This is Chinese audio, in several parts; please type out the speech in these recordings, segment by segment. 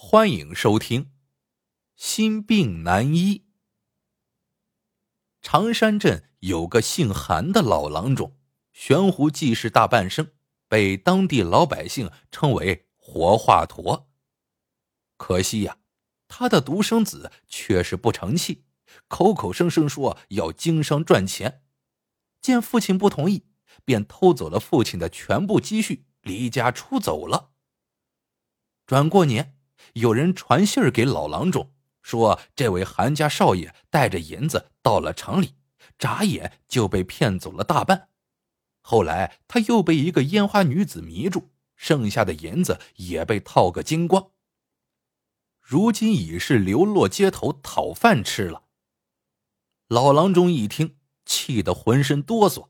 欢迎收听《心病难医》。常山镇有个姓韩的老郎中，悬壶济世大半生，被当地老百姓称为“活华佗”。可惜呀，他的独生子却是不成器，口口声声说要经商赚钱，见父亲不同意，便偷走了父亲的全部积蓄，离家出走了。转过年。有人传信儿给老郎中，说这位韩家少爷带着银子到了城里，眨眼就被骗走了大半。后来他又被一个烟花女子迷住，剩下的银子也被套个精光。如今已是流落街头讨饭吃了。老郎中一听，气得浑身哆嗦。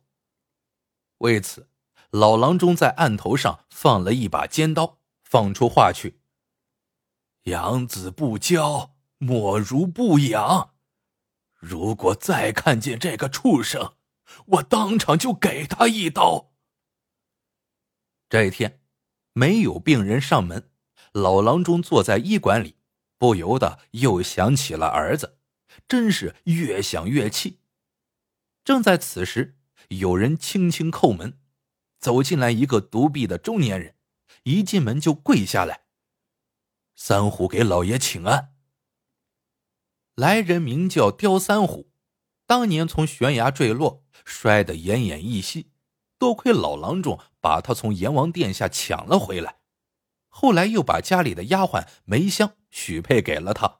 为此，老郎中在案头上放了一把尖刀，放出话去。养子不教，莫如不养。如果再看见这个畜生，我当场就给他一刀。这一天，没有病人上门，老郎中坐在医馆里，不由得又想起了儿子，真是越想越气。正在此时，有人轻轻叩门，走进来一个独臂的中年人，一进门就跪下来。三虎给老爷请安。来人名叫刁三虎，当年从悬崖坠落，摔得奄奄一息，多亏老郎中把他从阎王殿下抢了回来，后来又把家里的丫鬟梅香许配给了他，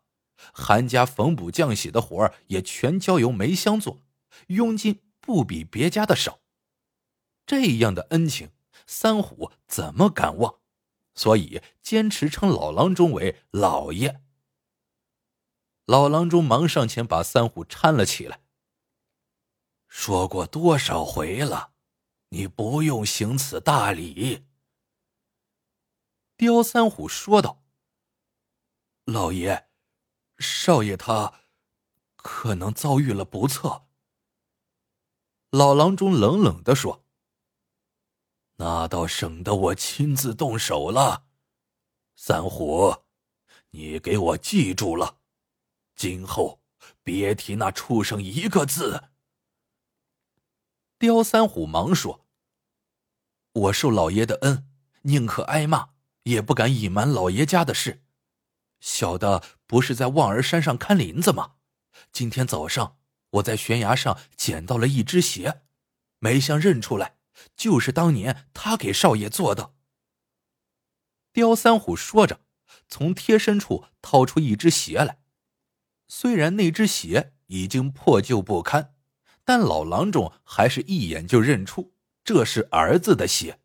韩家缝补浆洗的活儿也全交由梅香做，佣金不比别家的少。这样的恩情，三虎怎么敢忘？所以坚持称老郎中为老爷。老郎中忙上前把三虎搀了起来。说过多少回了，你不用行此大礼。刁三虎说道：“老爷，少爷他可能遭遇了不测。”老郎中冷冷的说。那倒省得我亲自动手了，三虎，你给我记住了，今后别提那畜生一个字。刁三虎忙说：“我受老爷的恩，宁可挨骂，也不敢隐瞒老爷家的事。小的不是在望儿山上看林子吗？今天早上我在悬崖上捡到了一只鞋，没想认出来。”就是当年他给少爷做的。刁三虎说着，从贴身处掏出一只鞋来。虽然那只鞋已经破旧不堪，但老郎中还是一眼就认出这是儿子的鞋。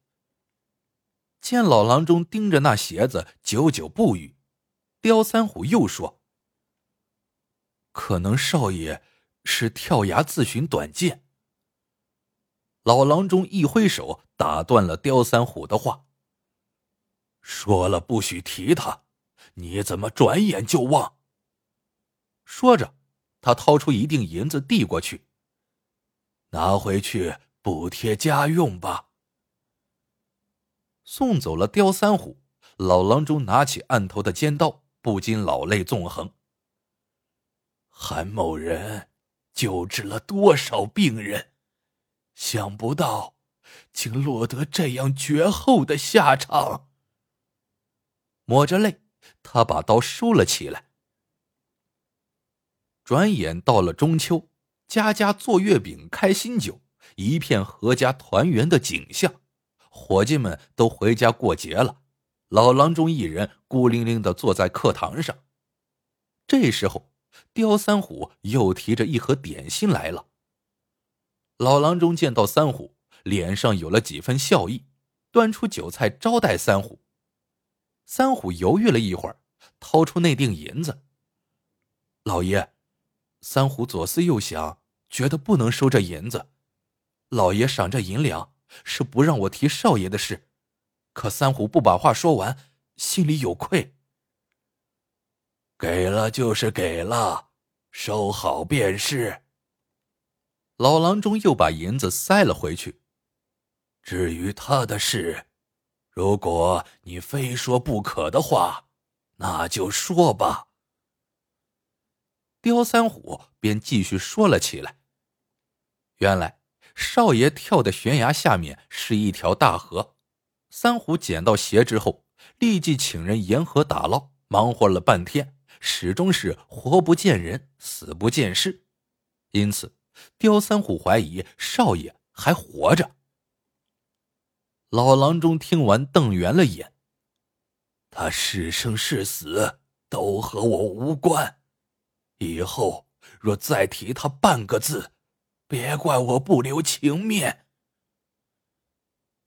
见老郎中盯着那鞋子，久久不语，刁三虎又说：“可能少爷是跳崖自寻短见。”老郎中一挥手，打断了刁三虎的话。说了不许提他，你怎么转眼就忘？说着，他掏出一锭银子递过去，拿回去补贴家用吧。送走了刁三虎，老郎中拿起案头的尖刀，不禁老泪纵横。韩某人救治了多少病人？想不到，竟落得这样绝后的下场。抹着泪，他把刀收了起来。转眼到了中秋，家家做月饼、开新酒，一片阖家团圆的景象。伙计们都回家过节了，老郎中一人孤零零的坐在课堂上。这时候，刁三虎又提着一盒点心来了。老郎中见到三虎，脸上有了几分笑意，端出酒菜招待三虎。三虎犹豫了一会儿，掏出那锭银子。老爷，三虎左思右想，觉得不能收这银子。老爷赏这银两，是不让我提少爷的事。可三虎不把话说完，心里有愧。给了就是给了，收好便是。老郎中又把银子塞了回去。至于他的事，如果你非说不可的话，那就说吧。刁三虎便继续说了起来。原来少爷跳的悬崖下面是一条大河，三虎捡到鞋之后，立即请人沿河打捞，忙活了半天，始终是活不见人，死不见尸，因此刁三虎怀疑少爷还活着。老郎中听完，瞪圆了眼。他是生是死都和我无关，以后若再提他半个字，别怪我不留情面。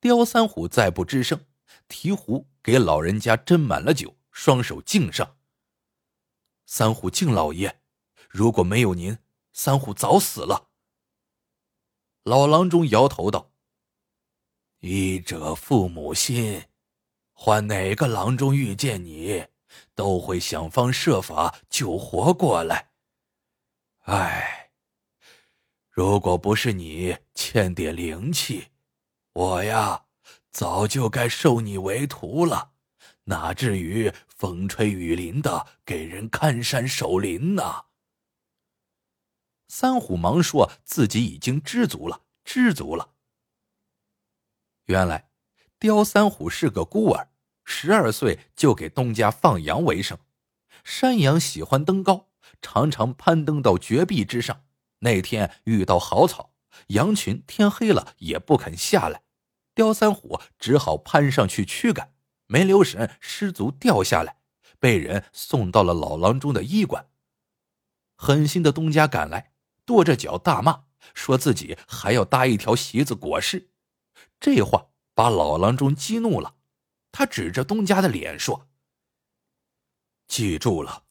刁三虎再不吱声，提壶给老人家斟满了酒，双手敬上。三虎敬老爷，如果没有您，三虎早死了。老郎中摇头道：“医者父母心。”换哪个郎中遇见你，都会想方设法救活过来。唉，如果不是你欠点灵气，我呀早就该收你为徒了，哪至于风吹雨淋的给人看山守林呢？三虎忙说自己已经知足了，知足了。原来。刁三虎是个孤儿，十二岁就给东家放羊为生。山羊喜欢登高，常常攀登到绝壁之上。那天遇到好草，羊群天黑了也不肯下来。刁三虎只好攀上去驱赶，没留神失足掉下来，被人送到了老郎中的医馆。狠心的东家赶来，跺着脚大骂，说自己还要搭一条席子裹尸。这话。把老郎中激怒了，他指着东家的脸说：“记住了，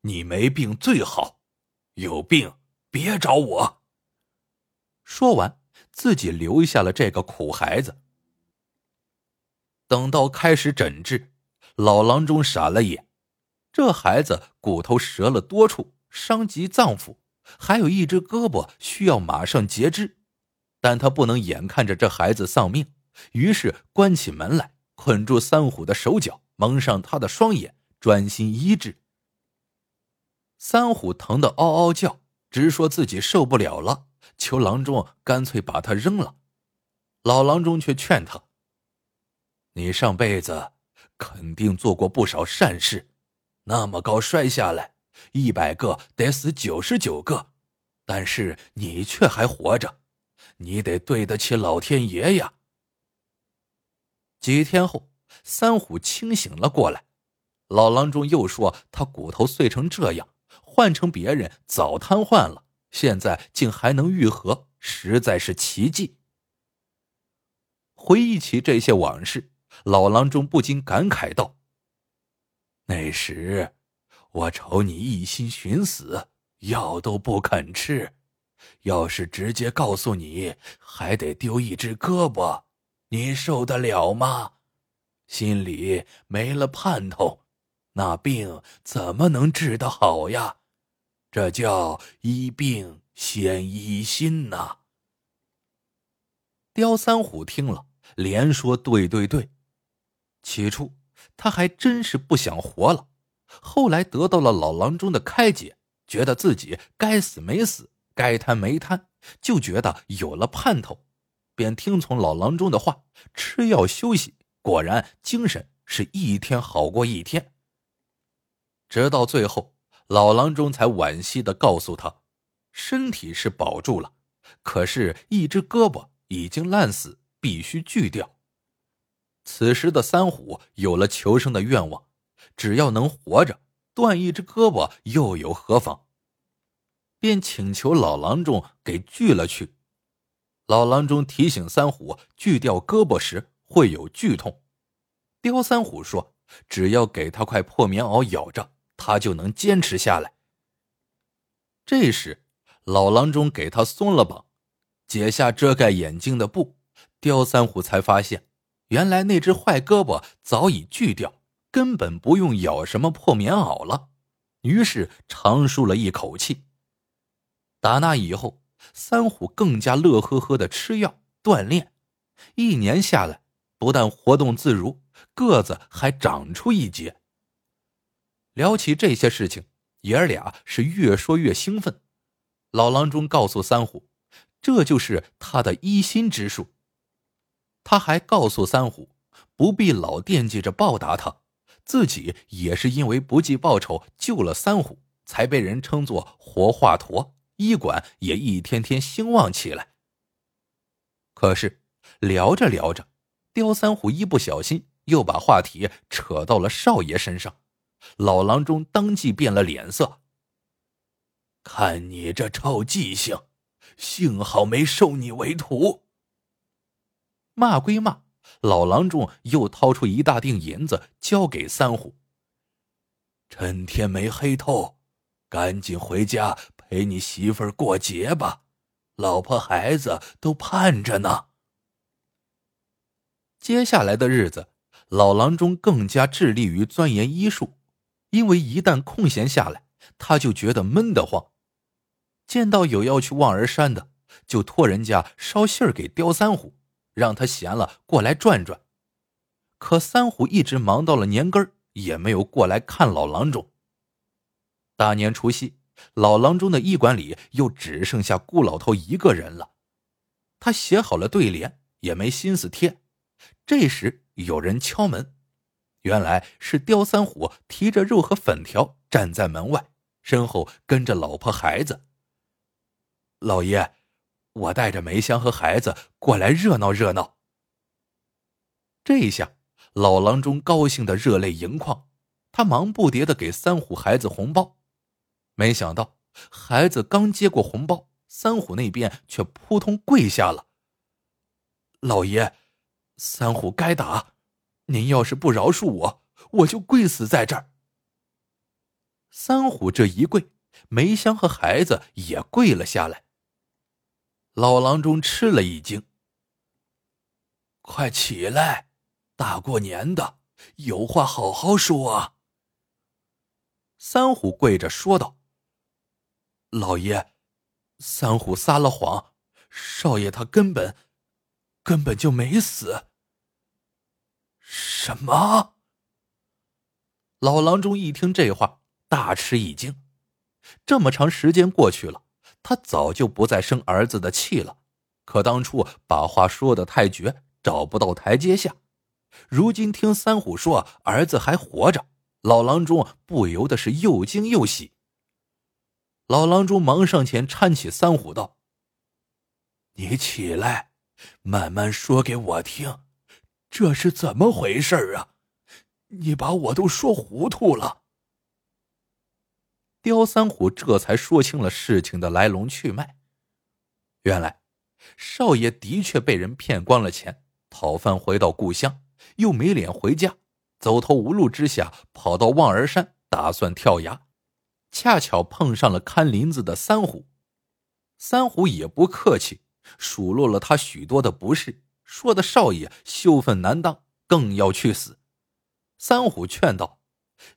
你没病最好，有病别找我。”说完，自己留下了这个苦孩子。等到开始诊治，老郎中傻了眼，这孩子骨头折了多处，伤及脏腑，还有一只胳膊需要马上截肢，但他不能眼看着这孩子丧命。于是关起门来，捆住三虎的手脚，蒙上他的双眼，专心医治。三虎疼得嗷嗷叫，直说自己受不了了，求郎中干脆把他扔了。老郎中却劝他：“你上辈子肯定做过不少善事，那么高摔下来，一百个得死九十九个，但是你却还活着，你得对得起老天爷呀。”几天后，三虎清醒了过来。老郎中又说他骨头碎成这样，换成别人早瘫痪了，现在竟还能愈合，实在是奇迹。回忆起这些往事，老郎中不禁感慨道：“那时我瞅你一心寻死，药都不肯吃，要是直接告诉你还得丢一只胳膊。”你受得了吗？心里没了盼头，那病怎么能治得好呀？这叫医病先医心呐。刁三虎听了，连说：“对对对。”起初他还真是不想活了，后来得到了老郎中的开解，觉得自己该死没死，该瘫没瘫，就觉得有了盼头。便听从老郎中的话，吃药休息，果然精神是一天好过一天。直到最后，老郎中才惋惜的告诉他，身体是保住了，可是，一只胳膊已经烂死，必须锯掉。此时的三虎有了求生的愿望，只要能活着，断一只胳膊又有何妨？便请求老郎中给锯了去。老郎中提醒三虎，锯掉胳膊时会有剧痛。刁三虎说：“只要给他块破棉袄咬着，他就能坚持下来。”这时，老郎中给他松了绑，解下遮盖眼睛的布，刁三虎才发现，原来那只坏胳膊早已锯掉，根本不用咬什么破棉袄了。于是长舒了一口气。打那以后。三虎更加乐呵呵的吃药锻炼，一年下来，不但活动自如，个子还长出一截。聊起这些事情，爷儿俩是越说越兴奋。老郎中告诉三虎，这就是他的一心之术。他还告诉三虎，不必老惦记着报答他，自己也是因为不计报酬救了三虎，才被人称作活华佗，医馆也一天天兴旺起来。可是聊着聊着，刁三虎一不小心又把话题扯到了少爷身上，老郎中当即变了脸色。看你这臭记性，幸好没收你为徒。骂归骂，老郎中又掏出一大锭银子交给三虎。趁天没黑透，赶紧回家陪你媳妇儿过节吧，老婆孩子都盼着呢。接下来的日子，老郎中更加致力于钻研医术，因为一旦空闲下来，他就觉得闷得慌。见到有要去望儿山的，就托人家捎信儿给刁三虎。让他闲了过来转转，可三虎一直忙到了年根儿，也没有过来看老郎中。大年除夕，老郎中的医馆里又只剩下顾老头一个人了。他写好了对联，也没心思贴。这时有人敲门，原来是刁三虎提着肉和粉条站在门外，身后跟着老婆孩子。老爷。我带着梅香和孩子过来热闹热闹。这一下老郎中高兴的热泪盈眶，他忙不迭的给三虎孩子红包，没想到孩子刚接过红包，三虎那边却扑通跪下了。老爷，三虎该打，您要是不饶恕我，我就跪死在这儿。三虎这一跪，梅香和孩子也跪了下来。老郎中吃了一惊，快起来！大过年的，有话好好说啊。三虎跪着说道：“老爷，三虎撒了谎，少爷他根本根本就没死。”什么？老郎中一听这话，大吃一惊。这么长时间过去了。他早就不再生儿子的气了，可当初把话说的太绝，找不到台阶下。如今听三虎说儿子还活着，老郎中不由得是又惊又喜。老郎中忙上前搀起三虎道：“你起来，慢慢说给我听，这是怎么回事啊？你把我都说糊涂了。”刁三虎这才说清了事情的来龙去脉。原来，少爷的确被人骗光了钱，讨饭回到故乡，又没脸回家，走投无路之下，跑到望儿山，打算跳崖，恰巧碰上了看林子的三虎。三虎也不客气，数落了他许多的不是，说的少爷羞愤难当，更要去死。三虎劝道：“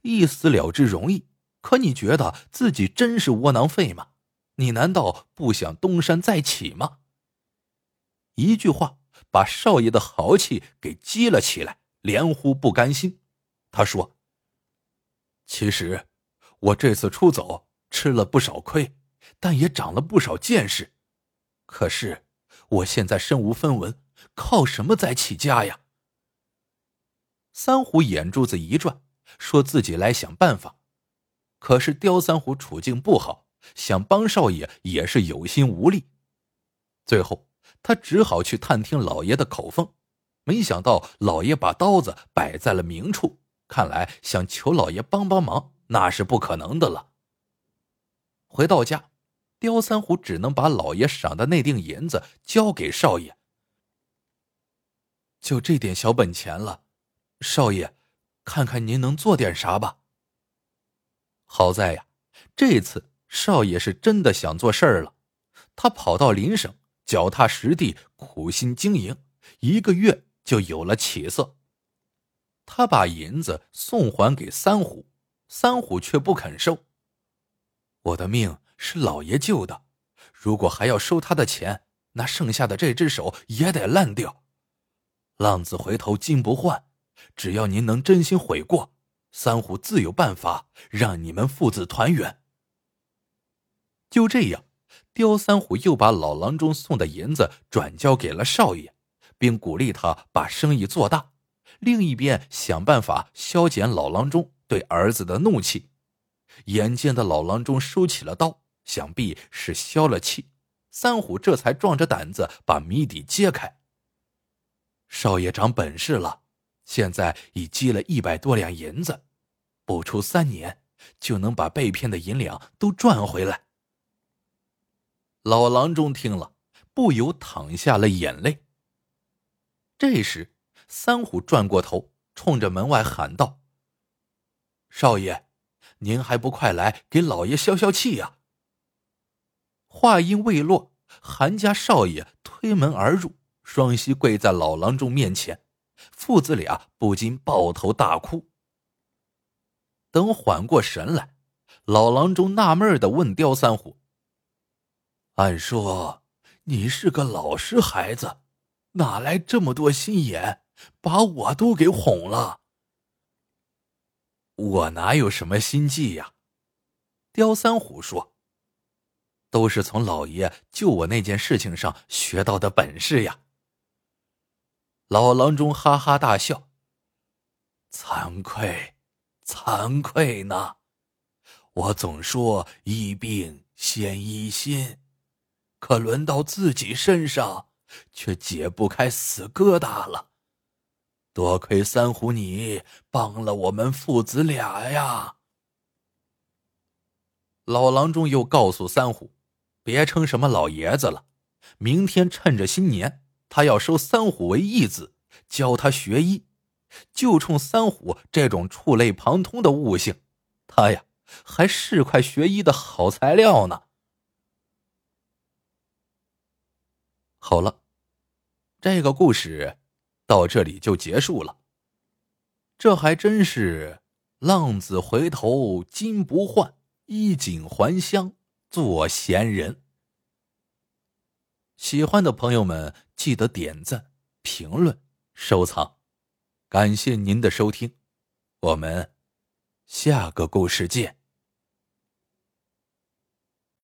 一死了之容易。”可你觉得自己真是窝囊废吗？你难道不想东山再起吗？一句话把少爷的豪气给激了起来，连呼不甘心。他说：“其实我这次出走吃了不少亏，但也长了不少见识。可是我现在身无分文，靠什么再起家呀？”三虎眼珠子一转，说自己来想办法。可是刁三虎处境不好，想帮少爷也是有心无力。最后，他只好去探听老爷的口风。没想到老爷把刀子摆在了明处，看来想求老爷帮帮忙那是不可能的了。回到家，刁三虎只能把老爷赏的那锭银子交给少爷。就这点小本钱了，少爷，看看您能做点啥吧。好在呀，这次少爷是真的想做事儿了。他跑到邻省，脚踏实地，苦心经营，一个月就有了起色。他把银子送还给三虎，三虎却不肯收。我的命是老爷救的，如果还要收他的钱，那剩下的这只手也得烂掉。浪子回头金不换，只要您能真心悔过。三虎自有办法让你们父子团圆。就这样，刁三虎又把老郎中送的银子转交给了少爷，并鼓励他把生意做大。另一边想办法消减老郎中对儿子的怒气。眼见的老郎中收起了刀，想必是消了气。三虎这才壮着胆子把谜底揭开。少爷长本事了，现在已积了一百多两银子，不出三年就能把被骗的银两都赚回来。老郎中听了，不由淌下了眼泪。这时，三虎转过头，冲着门外喊道：“少爷，您还不快来给老爷消消气呀！”话音未落，韩家少爷推门而入，双膝跪在老郎中面前，父子俩不禁抱头大哭。等缓过神来，老郎中纳闷的问刁三虎：“按说你是个老实孩子，哪来这么多心眼，把我都给哄了？”“我哪有什么心计呀？”刁三虎说。都是从老爷救我那件事情上学到的本事呀！老郎中哈哈大笑。惭愧，惭愧呢！我总说医病先医心，可轮到自己身上，却解不开死疙瘩了。多亏三虎你帮了我们父子俩呀！老郎中又告诉三虎。别称什么老爷子了，明天趁着新年，他要收三虎为义子，教他学医。就冲三虎这种触类旁通的悟性，他呀还是块学医的好材料呢。好了，这个故事到这里就结束了。这还真是浪子回头金不换，衣锦还乡。做闲人，喜欢的朋友们记得点赞、评论、收藏，感谢您的收听，我们下个故事见。